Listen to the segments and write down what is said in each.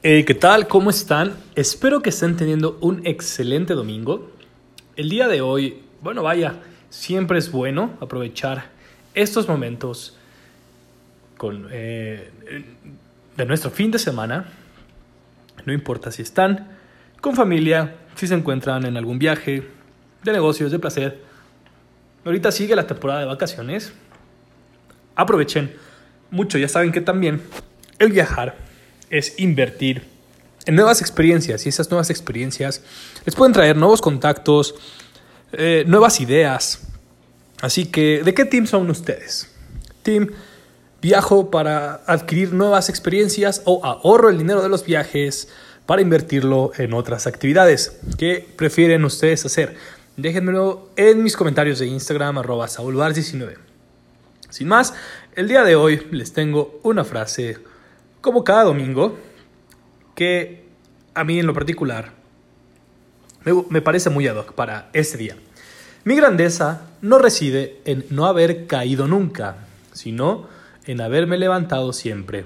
¿Qué tal? ¿Cómo están? Espero que estén teniendo un excelente domingo. El día de hoy, bueno, vaya, siempre es bueno aprovechar estos momentos con, eh, de nuestro fin de semana. No importa si están con familia, si se encuentran en algún viaje, de negocios, de placer. Ahorita sigue la temporada de vacaciones. Aprovechen mucho, ya saben que también el viajar es invertir en nuevas experiencias y esas nuevas experiencias les pueden traer nuevos contactos, eh, nuevas ideas. Así que, ¿de qué team son ustedes? ¿Team viajo para adquirir nuevas experiencias o ahorro el dinero de los viajes para invertirlo en otras actividades? ¿Qué prefieren ustedes hacer? Déjenmelo en mis comentarios de Instagram, arroba 19 Sin más, el día de hoy les tengo una frase como cada domingo, que a mí en lo particular me, parece muy ad hoc para este día. Mi grandeza no reside en no haber caído nunca, sino en haberme levantado siempre.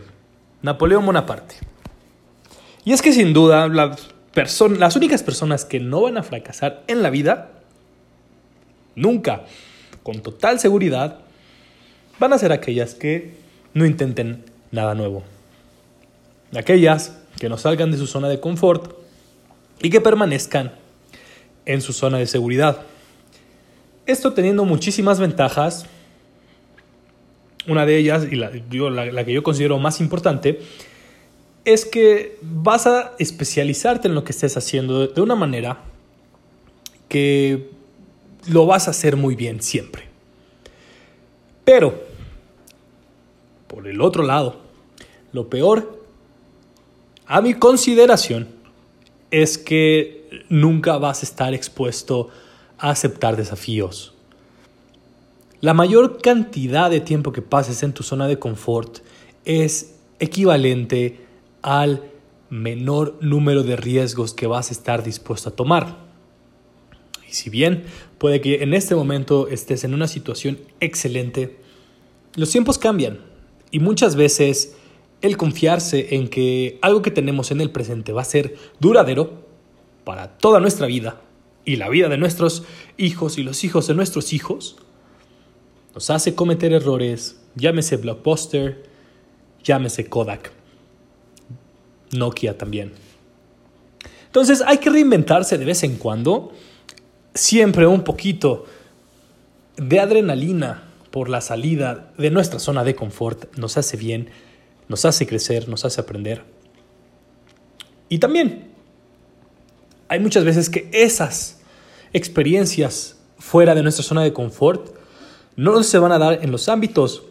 Napoleón Bonaparte. Y es que sin duda las, únicas personas que no van a fracasar en la vida, nunca, con total seguridad, van a ser aquellas que no intenten nada nuevo aquellas que no salgan de su zona de confort y que permanezcan en su zona de seguridad. Esto teniendo muchísimas ventajas. Una de ellas, y la, que yo considero más importante, es que vas a especializarte en lo que estés haciendo de una manera que lo vas a hacer muy bien siempre. Pero, por el otro lado, lo peor a mi consideración es que nunca vas a estar expuesto a aceptar desafíos. La mayor cantidad de tiempo que pases en tu zona de confort es equivalente al menor número de riesgos que vas a estar dispuesto a tomar. Y si bien puede que en este momento estés en una situación excelente, los tiempos cambian y muchas veces el confiarse en que algo que tenemos en el presente va a ser duradero para toda nuestra vida y la vida de nuestros hijos y los hijos de nuestros hijos, nos hace cometer errores, llámese Blockbuster, llámese Kodak, Nokia también. Entonces hay que reinventarse de vez en cuando, siempre un poquito de adrenalina por la salida de nuestra zona de confort nos hace bien nos hace crecer, nos hace aprender. Y también hay muchas veces que esas experiencias fuera de nuestra zona de confort no se van a dar en los ámbitos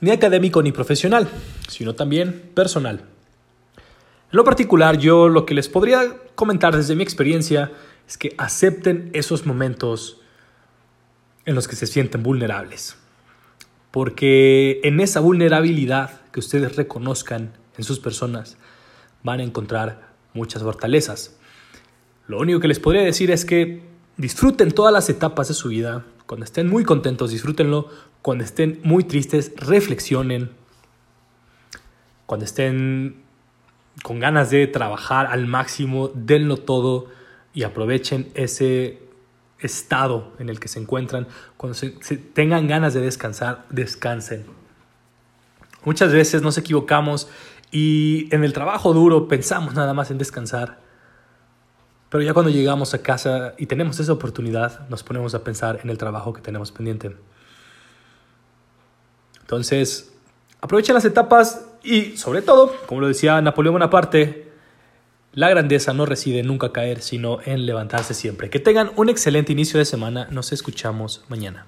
ni académico ni profesional, sino también personal. En lo particular, yo lo que les podría comentar desde mi experiencia es que acepten esos momentos en los que se sienten vulnerables porque en esa vulnerabilidad que ustedes reconozcan en sus personas van a encontrar muchas fortalezas. Lo único que les podría decir es que disfruten todas las etapas de su vida. Cuando estén muy contentos, disfrútenlo. Cuando estén muy tristes, reflexionen. Cuando estén con ganas de trabajar al máximo, denlo todo y aprovechen ese estado en el que se encuentran, cuando se, tengan ganas de descansar, descansen. Muchas veces nos equivocamos y en el trabajo duro pensamos nada más en descansar, pero ya cuando llegamos a casa y tenemos esa oportunidad, nos ponemos a pensar en el trabajo que tenemos pendiente. Entonces, aprovechen las etapas y sobre todo, como lo decía Napoleón Bonaparte, la grandeza no reside en nunca caer, sino en levantarse siempre. Que tengan un excelente inicio de semana. Nos escuchamos mañana.